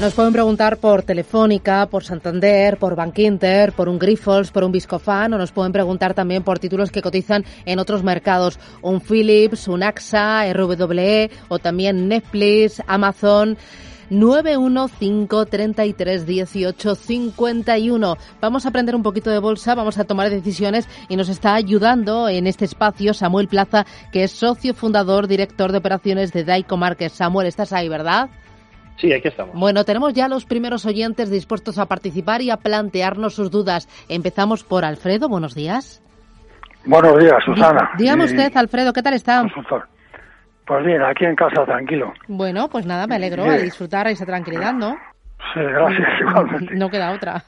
Nos pueden preguntar por Telefónica, por Santander, por Bankinter, por un Grifols, por un Viscofan o nos pueden preguntar también por títulos que cotizan en otros mercados, un Philips, un AXA, RWE o también Netflix, Amazon. 915331851. Vamos a aprender un poquito de bolsa, vamos a tomar decisiones y nos está ayudando en este espacio Samuel Plaza, que es socio fundador, director de operaciones de Daico Márquez. Samuel, estás ahí, ¿verdad? Sí, aquí estamos. Bueno, tenemos ya los primeros oyentes dispuestos a participar y a plantearnos sus dudas. Empezamos por Alfredo. Buenos días. Buenos días, Susana. Dígame usted, Alfredo, ¿qué tal está? Pues bien, aquí en casa, tranquilo. Bueno, pues nada, me alegro a disfrutar esa tranquilidad, ¿no? Sí, gracias, igualmente. No queda otra.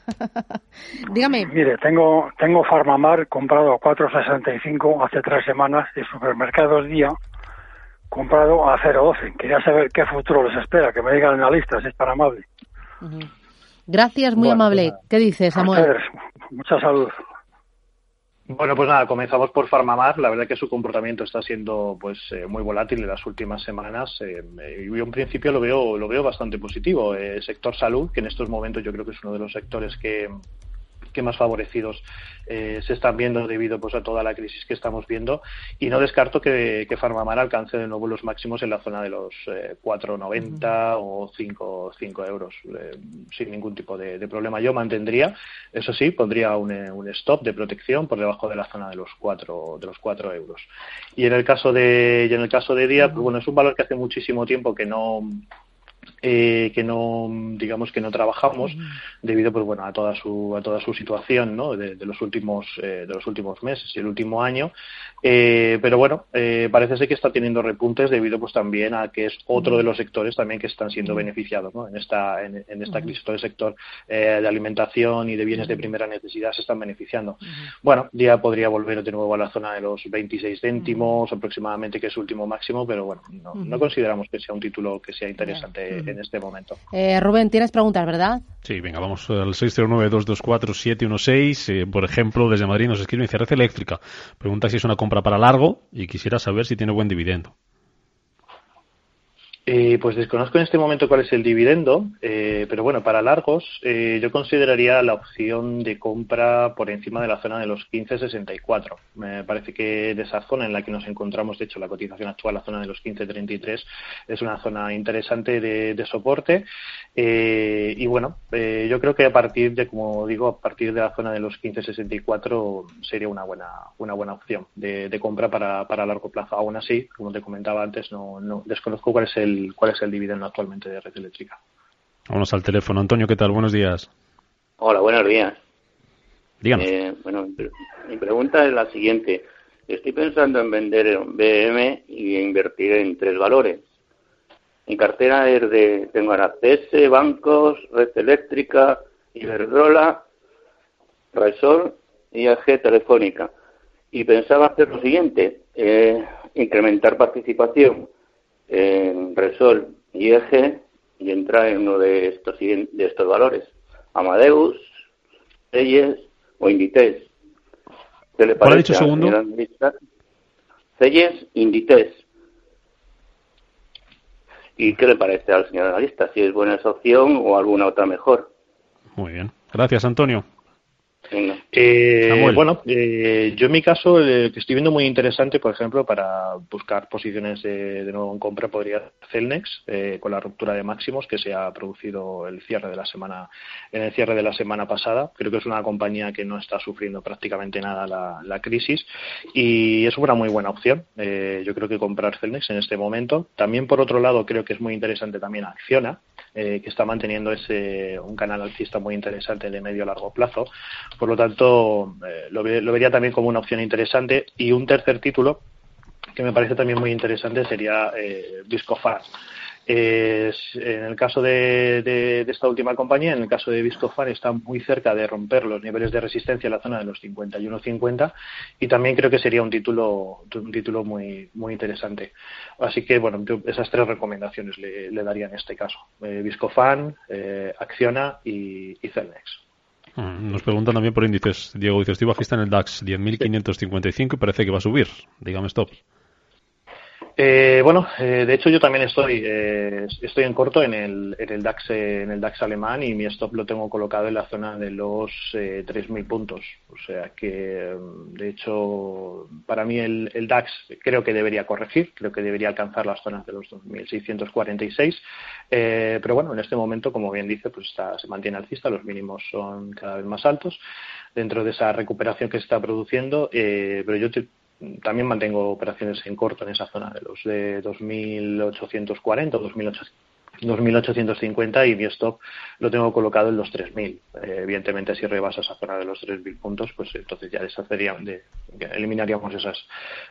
Dígame. Mire, tengo, tengo Farmamar comprado a 4.65 hace tres semanas y Supermercados Día comprado a 0,12. Quería saber qué futuro les espera, que me digan en la lista, si es tan amable. Gracias, muy amable. Pues ¿Qué dices, Samuel? Mucha salud. Bueno, pues nada, comenzamos por Farmamar. La verdad que su comportamiento está siendo pues eh, muy volátil en las últimas semanas. Eh, y yo en principio lo veo lo veo bastante positivo. El sector salud, que en estos momentos yo creo que es uno de los sectores que, que más favorecidos eh, se están viendo debido pues a toda la crisis que estamos viendo y no descarto que, que Farmamar alcance de nuevo los máximos en la zona de los 4,90 eh, o 5, 5 euros eh, sin ningún tipo de, problema. Yo mantendría, eso sí, pondría un, un, stop de protección por debajo de la zona de los 4 de los 4 euros. Y en el caso de y en el caso de día, pues bueno, es un valor que hace muchísimo tiempo que no eh, que no digamos que no trabajamos debido pues bueno a toda su a toda su situación ¿no? de, los últimos eh, de los últimos meses y el último año. Eh, pero bueno parece ser que está teniendo repuntes debido pues también a que es otro de los sectores también que están siendo beneficiados ¿no? en esta en, esta crisis todo el sector de alimentación y de bienes de primera necesidad se están beneficiando. Bueno ya podría volver de nuevo a la zona de los 26 céntimos aproximadamente que es su último máximo pero bueno no, no consideramos que sea un título que sea interesante en este momento. Eh, Rubén, tienes preguntas, ¿verdad? Sí, venga, vamos al 609-224-716. Eh, por ejemplo, desde Madrid nos escribe Red Eléctrica. Pregunta si es una compra para largo y quisiera saber si tiene buen dividendo. Eh, pues desconozco en este momento cuál es el dividendo, eh, pero bueno, para largos eh, yo consideraría la opción de compra por encima de la zona de los 15.64. Me parece que de esa zona en la que nos encontramos, de hecho la cotización actual, la zona de los 15.33, es una zona interesante de, soporte. y bueno, yo creo que a partir de, como digo, a partir de la zona de los 15.64 sería una buena, una buena opción de, compra para, para largo plazo. Aún así, como te comentaba antes, no, no desconozco cuál es el cuál es el dividendo actualmente de Red Eléctrica. Vamos al teléfono. Antonio, ¿qué tal? Buenos días. Hola, buenos días. Díganos. Eh, bueno, mi pregunta es la siguiente. Estoy pensando en vender BM y invertir en tres valores. Mi cartera es de, tengo Aracese, bancos, red eléctrica, Iberdrola, Resol y AG Telefónica. Y pensaba hacer lo siguiente, eh, incrementar participación en Resol y Eje y entra en uno de estos, de estos valores, Amadeus, Celles o Inditex. ¿Qué le parece ha dicho segundo? Celles, Inditex. ¿Y qué le parece al señor analista? Si es buena esa opción o alguna otra mejor. Muy bien. Gracias, Antonio. Eh, bueno, eh, yo en mi caso, el que estoy viendo muy interesante, por ejemplo, para buscar posiciones de, nuevo en compra, podría ser Celnex, eh, con la ruptura de máximos que se ha producido el cierre de la semana, en el cierre de la semana pasada. Creo que es una compañía que no está sufriendo prácticamente nada la, crisis y es una muy buena opción. yo creo que comprar Celnex en este momento. También, por otro lado, creo que es muy interesante también Acciona, que está manteniendo ese un canal alcista muy interesante de medio a largo plazo por lo tanto, eh, lo, vería también como una opción interesante. Y un tercer título que me parece también muy interesante sería eh, En el caso de, esta última compañía, en el caso de Viscofan, está muy cerca de romper los niveles de resistencia en la zona de los 51-50 y también creo que sería un título un título muy muy interesante. Así que, bueno, esas tres recomendaciones le, daría en este caso. Eh, Viscofan, eh, Acciona y, y Celnex. Mm, nos preguntan también por índices. Diego dice, estoy bajista en el DAX, 10.555 y parece que va a subir. Dígame stop. Eh, bueno, eh, de hecho yo también estoy eh, estoy en corto en el, en el DAX en el DAX alemán y mi stop lo tengo colocado en la zona de los 3.000 puntos. O sea que mm, de hecho para mí el, el, DAX creo que debería corregir, creo que debería alcanzar las zonas de los 2.646. pero bueno, en este momento, como bien dice, pues está, se mantiene alcista, los mínimos son cada vez más altos dentro de esa recuperación que se está produciendo. pero yo te, también mantengo operaciones en corto en esa zona de los de 2.840 o 2.850 y mi stop lo tengo colocado en los 3.000. Eh, evidentemente, si rebasa esa zona de los 3.000 puntos, pues entonces ya deshacería, de, eliminaríamos esas,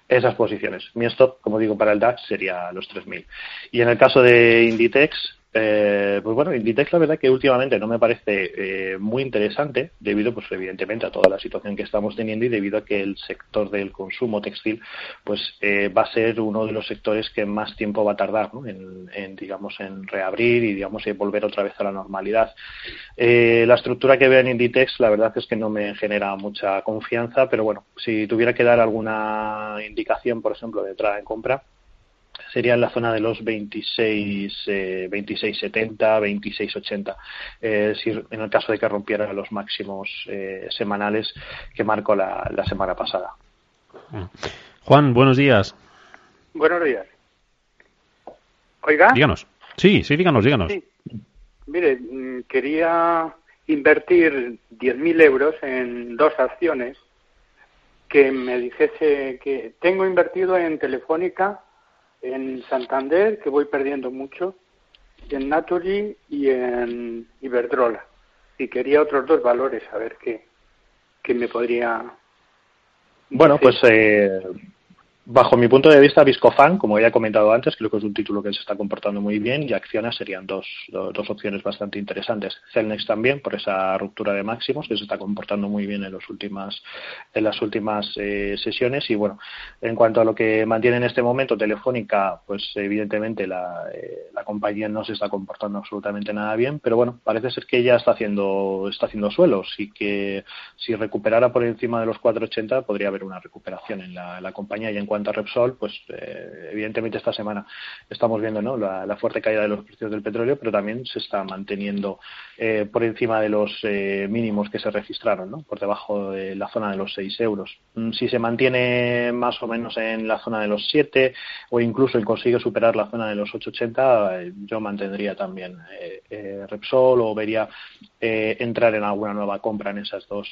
esas posiciones. Mi stop, como digo, para el DAX sería los 3.000. Y en el caso de Inditex, eh, pues bueno, Inditex la verdad que últimamente no me parece eh, muy interesante debido pues evidentemente a toda la situación que estamos teniendo y debido a que el sector del consumo textil pues eh, va a ser uno de los sectores que más tiempo va a tardar en, digamos en reabrir y digamos volver otra vez a la normalidad. la estructura que veo en Inditex la verdad es que no me genera mucha confianza, pero bueno, si tuviera que dar alguna indicación, por ejemplo, de entrada en compra, sería en la zona de los 26, eh, 26,70, 26,80, eh, si, en el caso de que rompiera los máximos eh, semanales que marcó la, semana pasada. Mm. Juan, buenos días. Buenos días. Oiga. Díganos. Sí, sí, díganos, díganos. Mire, mm, quería invertir 10.000 euros en dos acciones que me dijese que tengo invertido en Telefónica en Santander, que voy perdiendo mucho, en Naturgy y en Iberdrola. Y quería otros dos valores, a ver qué, qué me podría... Bueno, pues eh, Bajo mi punto de vista, Viscofan, como ya he comentado antes, creo que es un título que se está comportando muy bien y Acciona serían dos, dos, opciones bastante interesantes. Celnex también, por esa ruptura de máximos que se está comportando muy bien en, los últimas, en las últimas eh, sesiones. Y bueno, en cuanto a lo que mantiene en este momento Telefónica, pues evidentemente la, eh, la compañía no se está comportando absolutamente nada bien, pero bueno, parece ser que ya está haciendo, está haciendo suelos y que si recuperara por encima de los 4,80 podría haber una recuperación en la, la compañía cuanto a Repsol, pues eh, evidentemente esta semana estamos viendo la, fuerte caída de los precios del petróleo, pero también se está manteniendo eh, por encima de los eh, mínimos que se registraron, ¿no? por debajo de la zona de los 6 euros. Mm, si se mantiene más o menos en la zona de los 7 o incluso consigue superar la zona de los 8,80, yo mantendría también Repsol o vería entrar en alguna nueva compra en esas dos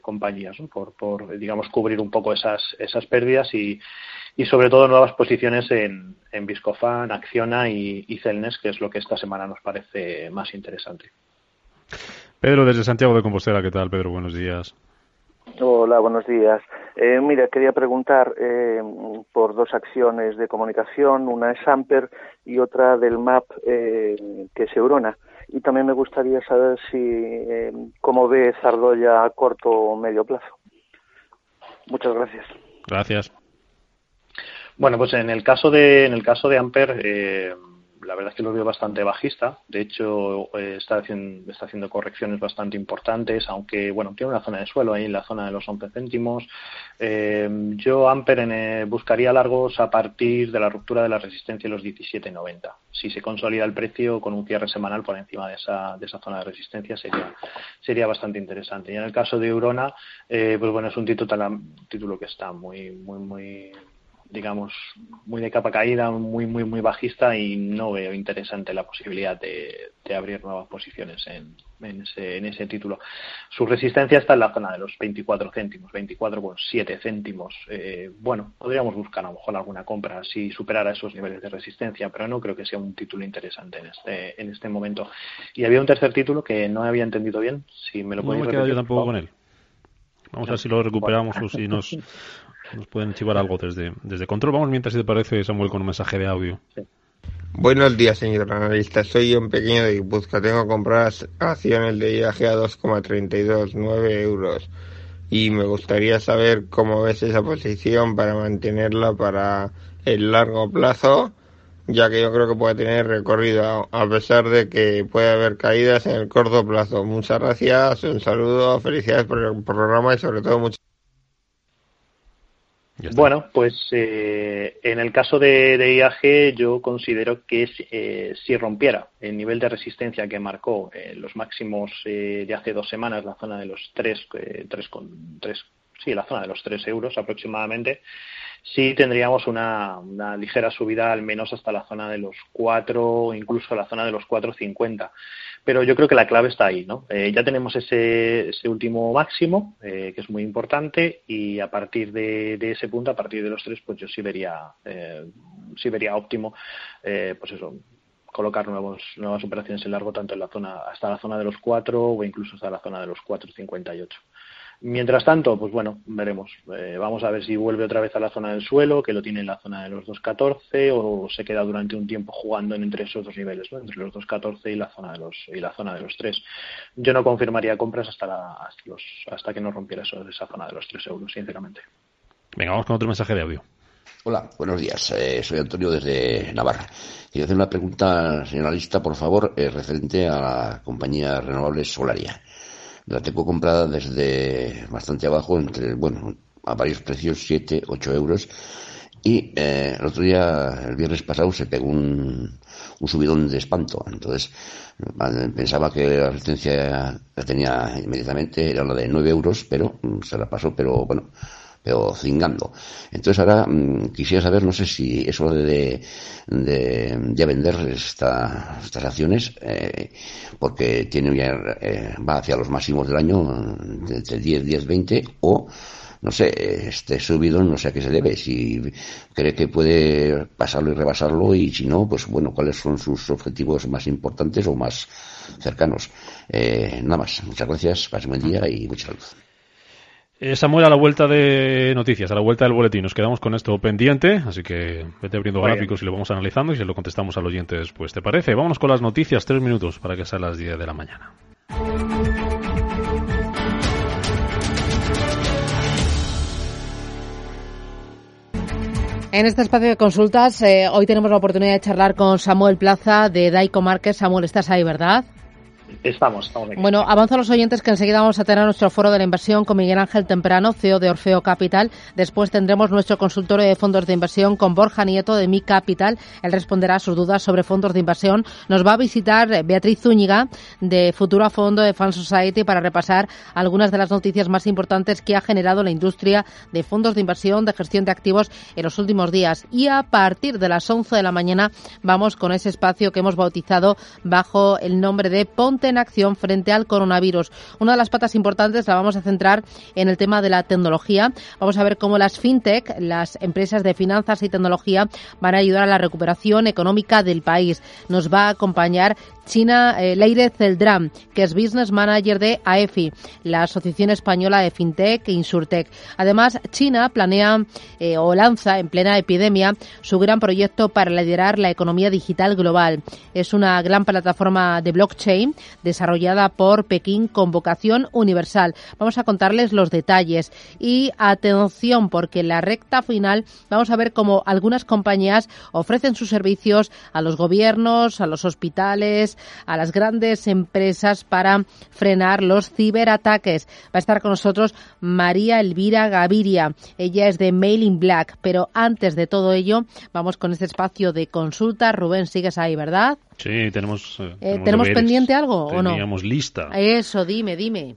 compañías por, por, digamos, cubrir un poco esas, esas pérdidas y, y sobre todo nuevas posiciones en, en Viscofan, Acciona y, Celnes, que es lo que esta semana nos parece más interesante. Pedro, desde Santiago de Compostela, ¿qué tal, Pedro? Buenos días. Hola, buenos días. Eh, mira, quería preguntar eh, por dos acciones de comunicación, una es Amper y otra del MAP, eh, que es Eurona. Y también me gustaría saber si cómo ve Zardoya a corto o medio plazo. Muchas gracias. Gracias. Bueno, pues en el caso de, en el caso de Amper, eh, la verdad es que lo veo bastante bajista. De hecho, eh, está, haciendo, está haciendo correcciones bastante importantes, aunque, bueno, tiene una zona de suelo ahí en la zona de los 11 céntimos. Eh, yo, Amper, buscaría largos a partir de la ruptura de la resistencia de los 17.90. Si se consolida el precio con un cierre semanal por encima de esa, de esa zona de resistencia, sería, sería bastante interesante. Y en el caso de Eurona, pues bueno, es un título, título que está muy, muy, muy digamos, muy de capa caída, muy, muy, muy bajista y no veo interesante la posibilidad de, abrir nuevas posiciones en, en, ese, en ese título. Su resistencia está en la zona de los 24 céntimos, 24,7 céntimos. Eh, bueno, podríamos buscar a lo mejor alguna compra si superara esos niveles de resistencia, pero no creo que sea un título interesante en este, en este momento. Y había un tercer título que no había entendido bien, si me lo No me he quedado yo tampoco con él. Vamos a ver si lo recuperamos o si nos, nos pueden chivar algo desde, desde control. Vamos mientras, si te parece, Samuel, con un mensaje de audio. Buenos días, señor analista. Soy un pequeño de Guipúzcoa. Tengo que comprar acciones de IAG a 2,32, 9 euros. Y me gustaría saber cómo ves esa posición para mantenerla para el largo plazo, ya que yo creo que puede tener recorrido, a pesar de que puede haber caídas en el corto plazo. Muchas gracias, un saludo, felicidades por el programa y sobre todo muchas Bueno, pues eh, en el caso de, IAG yo considero que eh, si rompiera el nivel de resistencia que marcó eh, los máximos de hace dos semanas, la zona de los tres, tres, con, tres, sí, la zona de los tres euros aproximadamente, sí tendríamos una, ligera subida al menos hasta la zona de los cuatro, incluso la zona de los 4,50 pero yo creo que la clave está ahí, ¿no? Eh, ya tenemos ese, ese último máximo, eh, que es muy importante, y a partir de, ese punto, a partir de los tres, pues yo sí vería, eh, sí vería óptimo, pues eso, colocar nuevos, nuevas operaciones en largo, tanto en la zona, hasta la zona de los cuatro o incluso hasta la zona de los 4,58. Mientras tanto, pues bueno, veremos. Eh, vamos a ver si vuelve otra vez a la zona del suelo, que lo tiene en la zona de los 2.14, o se queda durante un tiempo jugando entre esos dos niveles, ¿no? entre los 2.14 y la zona de los y la zona de los 3. Yo no confirmaría compras hasta, hasta, los, hasta que no rompiera eso, esa zona de los 3 euros, sinceramente. Venga, vamos con otro mensaje de audio. Hola, buenos días. Eh, soy Antonio desde Navarra. Quiero hacer una pregunta, señora Lista, por favor, eh, referente a la compañía renovable Solaria. La tengo comprada desde bastante abajo, entre, bueno, a varios precios, 7, 8 euros. Y eh, el otro día, el viernes pasado, se pegó un, un subidón de espanto. Entonces, pensaba que la resistencia la tenía inmediatamente, era la de 9 euros, pero mm, se la pasó, pero bueno, pero cingando. Entonces ahora mm, quisiera saber, no sé si eso de, de, de vender esta, estas acciones, eh, porque tiene ya, eh, va hacia los máximos del año, de 10, 10, 20, o no sé, este subido no sé a qué se debe, si cree que puede pasarlo y rebasarlo y si no, pues bueno, cuáles son sus objetivos más importantes o más cercanos. Eh, nada más, muchas gracias, pasen buen día y mucha salud. Eh, Samuel, a la vuelta de noticias, a la vuelta del boletín, nos quedamos con esto pendiente, así que vete abriendo gráficos y lo vamos analizando y se lo contestamos al oyente después. ¿Te parece? Vámonos con las noticias, tres minutos para que sea las 10 de la mañana. En este espacio de consultas, eh, hoy tenemos la oportunidad de charlar con Samuel Plaza de Daico Márquez. Samuel, estás ahí, ¿verdad? Estamos, estamos aquí. Bueno, avanzo a los oyentes que enseguida vamos a tener nuestro foro de la inversión con Miguel Ángel Temprano, CEO de Orfeo Capital. Después tendremos nuestro consultorio de fondos de inversión con Borja Nieto de Mi Capital. Él responderá a sus dudas sobre fondos de inversión. Nos va a visitar Beatriz Zúñiga de Futura Fondo de Fan Society para repasar algunas de las noticias más importantes que ha generado la industria de fondos de inversión, de gestión de activos en los últimos días. Y a partir de las 11 de la mañana vamos con ese espacio que hemos bautizado bajo el nombre de Ponte en acción frente al coronavirus. Una de las patas importantes la vamos a centrar en el tema de la tecnología. Vamos a ver cómo las fintech, las empresas de finanzas y tecnología, van a ayudar a la recuperación económica del país. Nos va a acompañar China eh, Leire que es Business Manager de AEFI, la Asociación Española de FinTech e Insurtech. Además, China planea eh, o lanza en plena epidemia su gran proyecto para liderar la economía digital global. Es una gran plataforma de blockchain desarrollada por Pekín con vocación universal. Vamos a contarles los detalles y atención porque en la recta final vamos a ver cómo algunas compañías ofrecen sus servicios a los gobiernos, a los hospitales, a las grandes empresas para frenar los ciberataques. Va a estar con nosotros María Elvira Gaviria. Ella es de Mailing Black. Pero antes de todo ello, vamos con este espacio de consulta. Rubén, sigues ahí, ¿verdad? Sí, tenemos. Eh, ¿Tenemos, pendiente algo o no? Teníamos lista. Eso, dime, dime.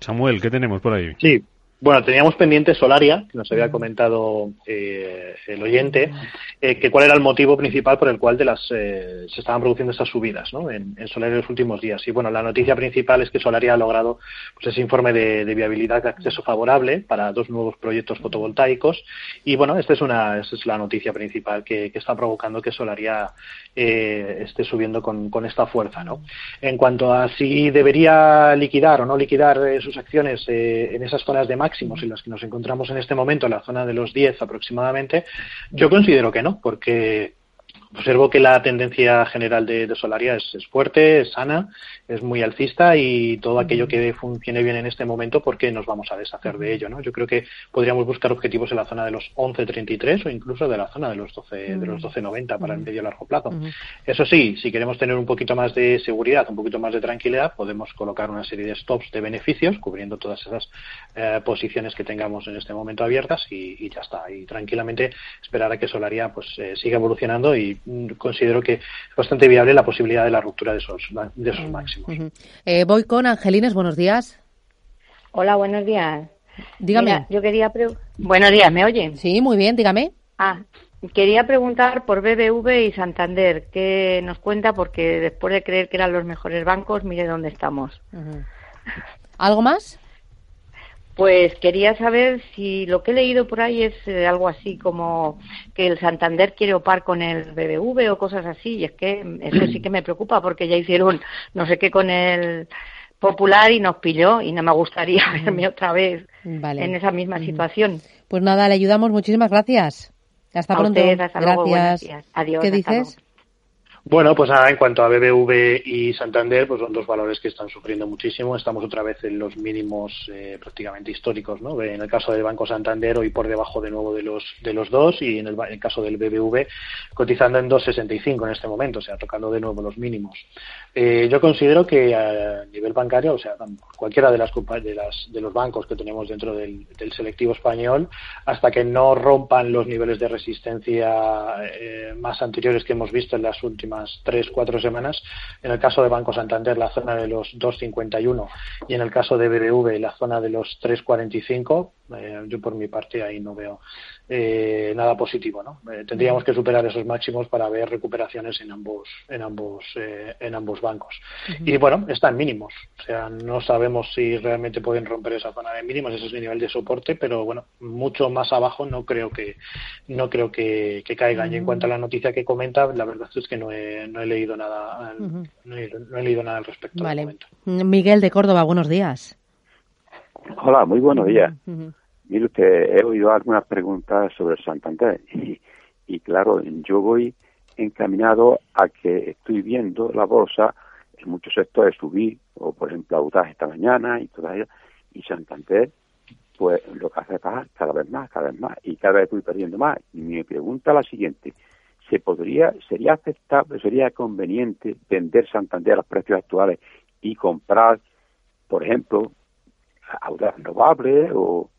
Samuel, ¿qué tenemos por ahí? Sí, bueno, teníamos pendiente Solaria, que nos había comentado eh, el oyente, eh, que cuál era el motivo principal por el cual de las, eh, se estaban produciendo estas subidas ¿no? en, en, Solaria en los últimos días. Y bueno, la noticia principal es que Solaria ha logrado pues, ese informe de, viabilidad de acceso favorable para dos nuevos proyectos fotovoltaicos. Y bueno, esta es, una, esta es la noticia principal que, que está provocando que Solaria esté subiendo con, con, esta fuerza. ¿no? En cuanto a si debería liquidar o no liquidar sus acciones en esas zonas de máximos en las que nos encontramos en este momento, en la zona de los 10 aproximadamente, yo considero que no, porque observo que la tendencia general de, Solaria es, fuerte, es sana, es muy alcista y todo aquello que funcione bien en este momento, porque nos vamos a deshacer de ello? ¿no? Yo creo que podríamos buscar objetivos en la zona de los 11.33 o incluso de la zona de los 12 de los 12.90 para el medio y largo plazo. Eso sí, si queremos tener un poquito más de seguridad, un poquito más de tranquilidad, podemos colocar una serie de stops de beneficios cubriendo todas esas eh, posiciones que tengamos en este momento abiertas y, ya está. Y tranquilamente esperar a que Solaria pues eh, siga evolucionando y Mm, considero que es bastante viable la posibilidad de la ruptura de esos, de esos máximos. Eh, voy con Angelines, buenos días. Hola, buenos días. Dígame. yo quería. Buenos días, ¿me oyen? Sí, muy bien, dígame. Ah, quería preguntar por BBV y Santander. ¿Qué nos cuenta? Porque después de creer que eran los mejores bancos, mire dónde estamos. ¿Algo más? Pues quería saber si lo que he leído por ahí es eh, algo así como que el Santander quiere opar con el BBV o cosas así, y es que eso sí que me preocupa porque ya hicieron no sé qué con el Popular y nos pilló y no me gustaría verme otra vez en esa misma situación. Pues nada, le ayudamos. Muchísimas gracias. Hasta pronto. gracias. Adiós. ¿Qué dices? Bueno, pues nada, en cuanto a BBV y Santander, pues son dos valores que están sufriendo muchísimo. Estamos otra vez en los mínimos eh, prácticamente históricos, ¿no? En el caso del Banco Santander, hoy por debajo de nuevo de los de los dos, y en el, caso del BBV, cotizando en 2,65 en este momento, o sea, tocando de nuevo los mínimos. Eh, yo considero que a nivel bancario, o sea, cualquiera de las de, las, de los bancos que tenemos dentro del, selectivo español, hasta que no rompan los niveles de resistencia eh, más anteriores que hemos visto en las últimas tres, cuatro semanas. En el caso de Banco Santander, la zona de los 2,51 y en el caso de BBV, la zona de los 3,45. Eh, yo por mi parte ahí no veo eh, nada positivo. ¿no? Eh, tendríamos que superar esos máximos para ver recuperaciones en ambos, en ambos, en ambos bancos. Y bueno, están mínimos. O sea, no sabemos si realmente pueden romper esa zona de mínimos, ese es el nivel de soporte, pero bueno, mucho más abajo no creo que no creo que, caigan. Y en cuanto a la noticia que comenta, la verdad es que no he, no he leído nada, no, he, leído nada al respecto. Vale. Miguel de Córdoba, buenos días. Hola, muy buenos días. Mire usted, he oído algunas preguntas sobre Santander y, y claro, yo voy encaminado a que estoy viendo la bolsa en muchos sectores subir, o por ejemplo Audaz esta mañana y todavía, y Santander, pues lo que hace es bajar cada vez más, cada vez más, y cada vez estoy perdiendo más. Y mi pregunta es la siguiente, ¿se podría, sería aceptable, sería conveniente vender Santander a los precios actuales y comprar, por ejemplo, Audaz renovable o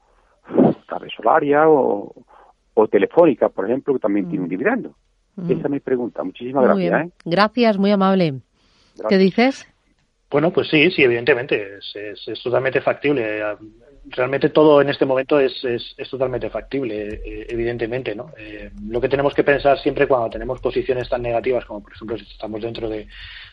Cabe Solaria o, o Telefónica, por ejemplo, que también tiene un mm. dividendo? Mm. Esa es mi pregunta. Muchísimas gracias. ¿eh? Gracias, muy amable. ¿Qué dices? Bueno, pues sí, sí, evidentemente, es, es, totalmente factible. Realmente todo en este momento es, es, es totalmente factible, eh, evidentemente, ¿no? Eh, lo que tenemos que pensar siempre cuando tenemos posiciones tan negativas como, por ejemplo, si estamos dentro de,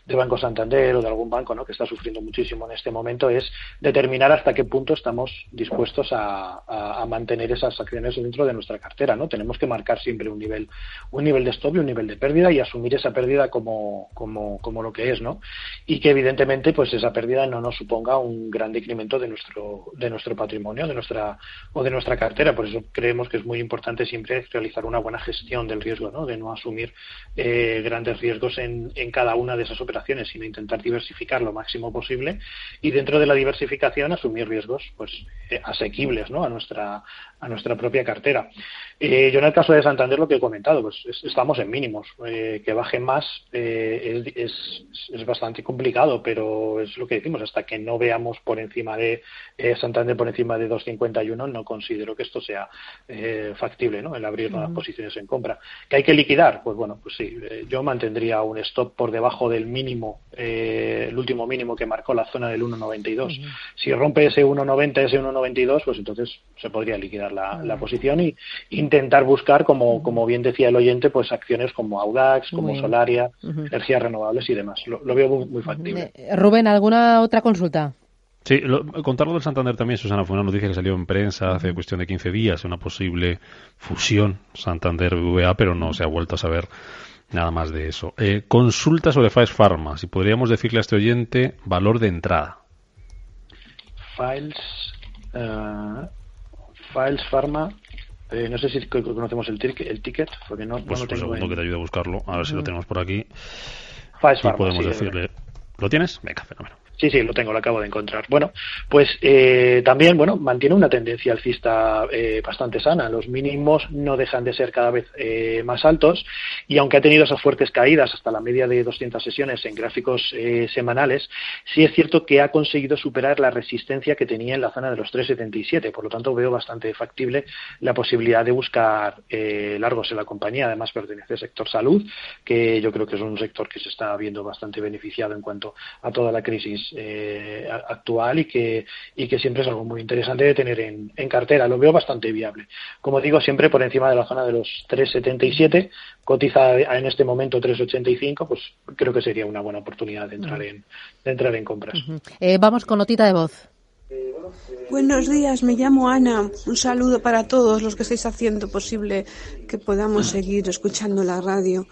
de Banco Santander o de algún banco ¿no? que está sufriendo muchísimo en este momento es determinar hasta qué punto estamos dispuestos a, mantener esas acciones dentro de nuestra cartera. ¿no? Tenemos que marcar siempre un nivel, un nivel de stop y un nivel de pérdida y asumir esa pérdida como, como, como lo que es. ¿no? Y que evidentemente pues esa pérdida no nos suponga un gran decremento de nuestro, de nuestro patrimonio de nuestra, o de nuestra cartera. Por eso creemos que es muy importante siempre realizar una buena gestión del riesgo, ¿no? de no asumir eh, grandes riesgos en, en cada una de esas operaciones sino intentar diversificar lo máximo posible y dentro de la diversificación asumir riesgos pues eh, asequibles ¿no? a nuestra a nuestra propia cartera. Eh, yo en el caso de Santander lo que he comentado, pues estamos en mínimos. Eh, que bajen más es, es, bastante complicado, pero es lo que decimos, hasta que no veamos por encima de Santander por encima de 2.51, no considero que esto sea factible, ¿no? El abrir nuevas posiciones en compra. ¿Que hay que liquidar? Pues bueno, pues sí, yo mantendría un stop por debajo del mínimo, el último mínimo que marcó la zona del 1.92. Si rompe ese 1.90, ese 1.92, pues entonces se podría liquidar la, posición y intentar buscar, como, como bien decía el oyente, pues acciones como Audax, como Solaria, energías renovables y demás. Lo, veo muy, factible. Eh, Rubén, ¿alguna otra consulta? Sí, lo, contarlo del Santander también, Susana, fue una noticia que salió en prensa hace cuestión de 15 días, una posible fusión Santander-BVA, pero no se ha vuelto a saber nada más de eso. Eh, consulta sobre Files Pharma, si podríamos decirle a este oyente valor de entrada. Files, uh, Files Pharma Eh, no sé si conocemos el, el ticket, porque no, pues no un segundo que te ayude a buscarlo, a ver si lo tenemos por aquí. y podemos decirle. ¿Lo tienes? Venga, fenómeno. Sí, sí, lo tengo, lo acabo de encontrar. Bueno, pues eh, también, bueno, mantiene una tendencia alcista eh, bastante sana. Los mínimos no dejan de ser cada vez eh, más altos y aunque ha tenido esas fuertes caídas hasta la media de 200 sesiones en gráficos semanales, sí es cierto que ha conseguido superar la resistencia que tenía en la zona de los 3,77. Por lo tanto, veo bastante factible la posibilidad de buscar largos en la compañía. Además, pertenece al sector salud, que yo creo que es un sector que se está viendo bastante beneficiado en cuanto a toda la crisis eh, actual y que, y que siempre es algo muy interesante de tener en, cartera. Lo veo bastante viable. Como digo, siempre por encima de la zona de los 3,77, cotiza en este momento 3,85, pues creo que sería una buena oportunidad de entrar en, de entrar en compras. Eh, vamos con notita de voz. Buenos días, me llamo Ana. Un saludo para todos los que estáis haciendo posible que podamos seguir escuchando la radio.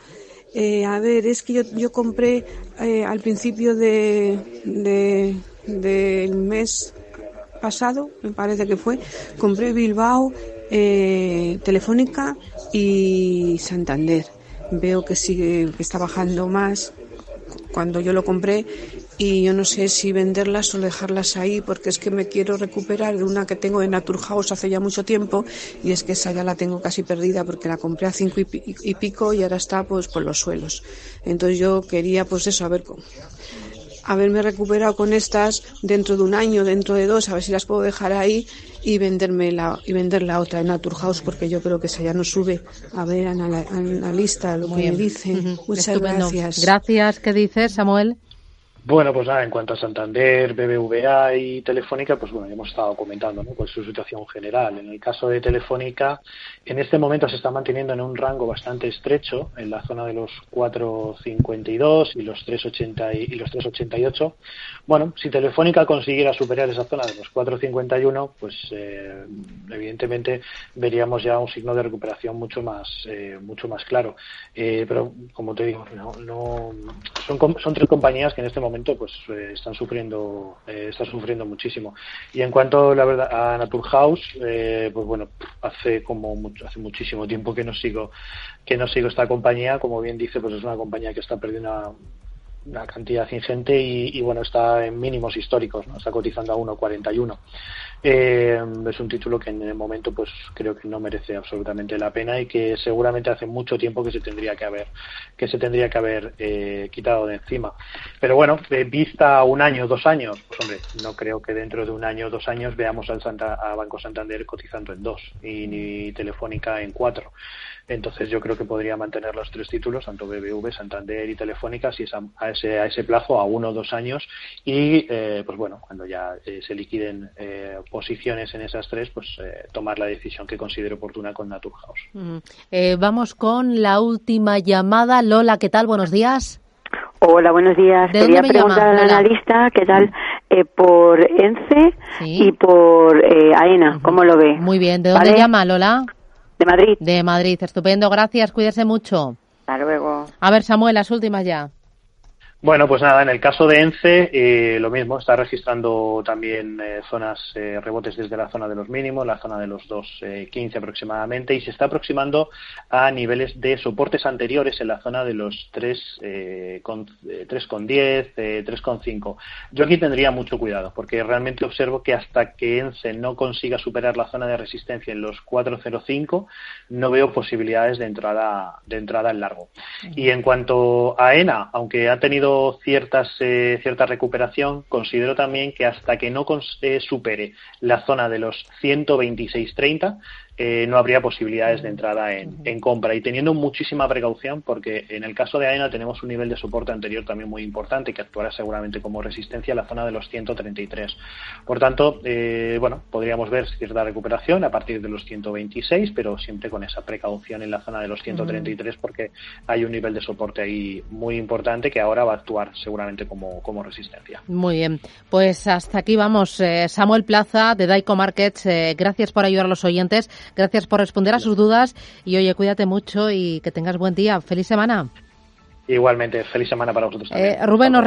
Eh, a ver, es que yo, yo compré eh, al principio de, del mes pasado, me parece que fue, compré Bilbao, eh, Telefónica y Santander. Veo que sigue, que está bajando más cuando yo lo compré y yo no sé si venderlas o dejarlas ahí porque es que me quiero recuperar de una que tengo de Naturhaus hace ya mucho tiempo y es que esa ya la tengo casi perdida porque la compré a cinco y pico y ahora está pues por los suelos. Entonces yo quería pues eso, a ver haberme recuperado con estas dentro de un año, dentro de dos, a ver si las puedo dejar ahí y venderme la y vender la otra en Naturhaus porque yo creo que esa ya no sube. A ver, analista, lo que me dicen. Muchas gracias. Gracias. ¿Qué dices, Samuel? Bueno, pues nada, en cuanto a Santander, BBVA y Telefónica, pues bueno, ya hemos estado comentando ¿no? pues su situación general. En el caso de Telefónica, en este momento se está manteniendo en un rango bastante estrecho, en la zona de los 4,52 y los 3,80 y los 3,88. Bueno, si Telefónica consiguiera superar esa zona de los 4,51, pues eh, evidentemente veríamos ya un signo de recuperación mucho más, eh, mucho más claro. Eh, pero como te digo, no, no son, son tres compañías que en este momento pues eh, están sufriendo eh, están sufriendo muchísimo. Y en cuanto la verdad a Naturhaus eh, pues bueno hace como hace muchísimo tiempo que no sigo que no sigo esta compañía. Como bien dice pues es una compañía que está perdiendo una, cantidad ingente y, y, bueno está en mínimos históricos ¿no? está cotizando a 1.41 eh, es un título que en el momento pues creo que no merece absolutamente la pena y que seguramente hace mucho tiempo que se tendría que haber que se tendría que haber eh, quitado de encima. Pero bueno de vista un año dos años pues hombre no creo que dentro de un año dos años veamos al Santa, a Banco Santander cotizando en dos y ni Telefónica en cuatro. Entonces yo creo que podría mantener los tres títulos, tanto BBV, Santander y Telefónica, si es a, ese, a ese plazo, a uno o dos años. Y eh, pues bueno, cuando ya eh, se liquiden eh, posiciones en esas tres, pues tomar la decisión que considere oportuna con Naturhaus. vamos con la última llamada. Lola, ¿qué tal? Buenos días. Hola, buenos días. Quería preguntar al analista qué tal por ENCE y por AENA, ¿cómo lo ve? Muy bien. ¿De dónde llama, Lola? De Madrid. De Madrid, estupendo, gracias, cuídese mucho. Hasta luego. A ver, Samuel, las últimas ya. Bueno, pues nada, en el caso de ENCE, eh, lo mismo, está registrando también eh, zonas, eh, rebotes desde la zona de los mínimos, la zona de los 2.15 aproximadamente, y se está aproximando a niveles de soportes anteriores en la zona de los 3,10, con, 3,5. Yo aquí tendría mucho cuidado, porque realmente observo que hasta que ENCE no consiga superar la zona de resistencia en los 4,05, no veo posibilidades de entrada, de entrada en largo. Y en cuanto a ENA, aunque ha tenido ciertas, eh, cierta recuperación, considero también que hasta que no eh, supere la zona de los 126.30, eh, no habría posibilidades de entrada en, compra. Y teniendo muchísima precaución, porque en el caso de AENA tenemos un nivel de soporte anterior también muy importante que actuará seguramente como resistencia a la zona de los 133. Por tanto, eh, bueno, podríamos ver cierta recuperación a partir de los 126, pero siempre con esa precaución en la zona de los 133 porque hay un nivel de soporte ahí muy importante que ahora va a actuar seguramente como, como resistencia. Muy bien, pues hasta aquí vamos. Eh, Samuel Plaza de Daico Markets, gracias por ayudar a los oyentes. Gracias por responder a sus dudas y oye, cuídate mucho y que tengas buen día. Feliz semana. Igualmente, feliz semana para vosotros también. Eh, Rubén, nos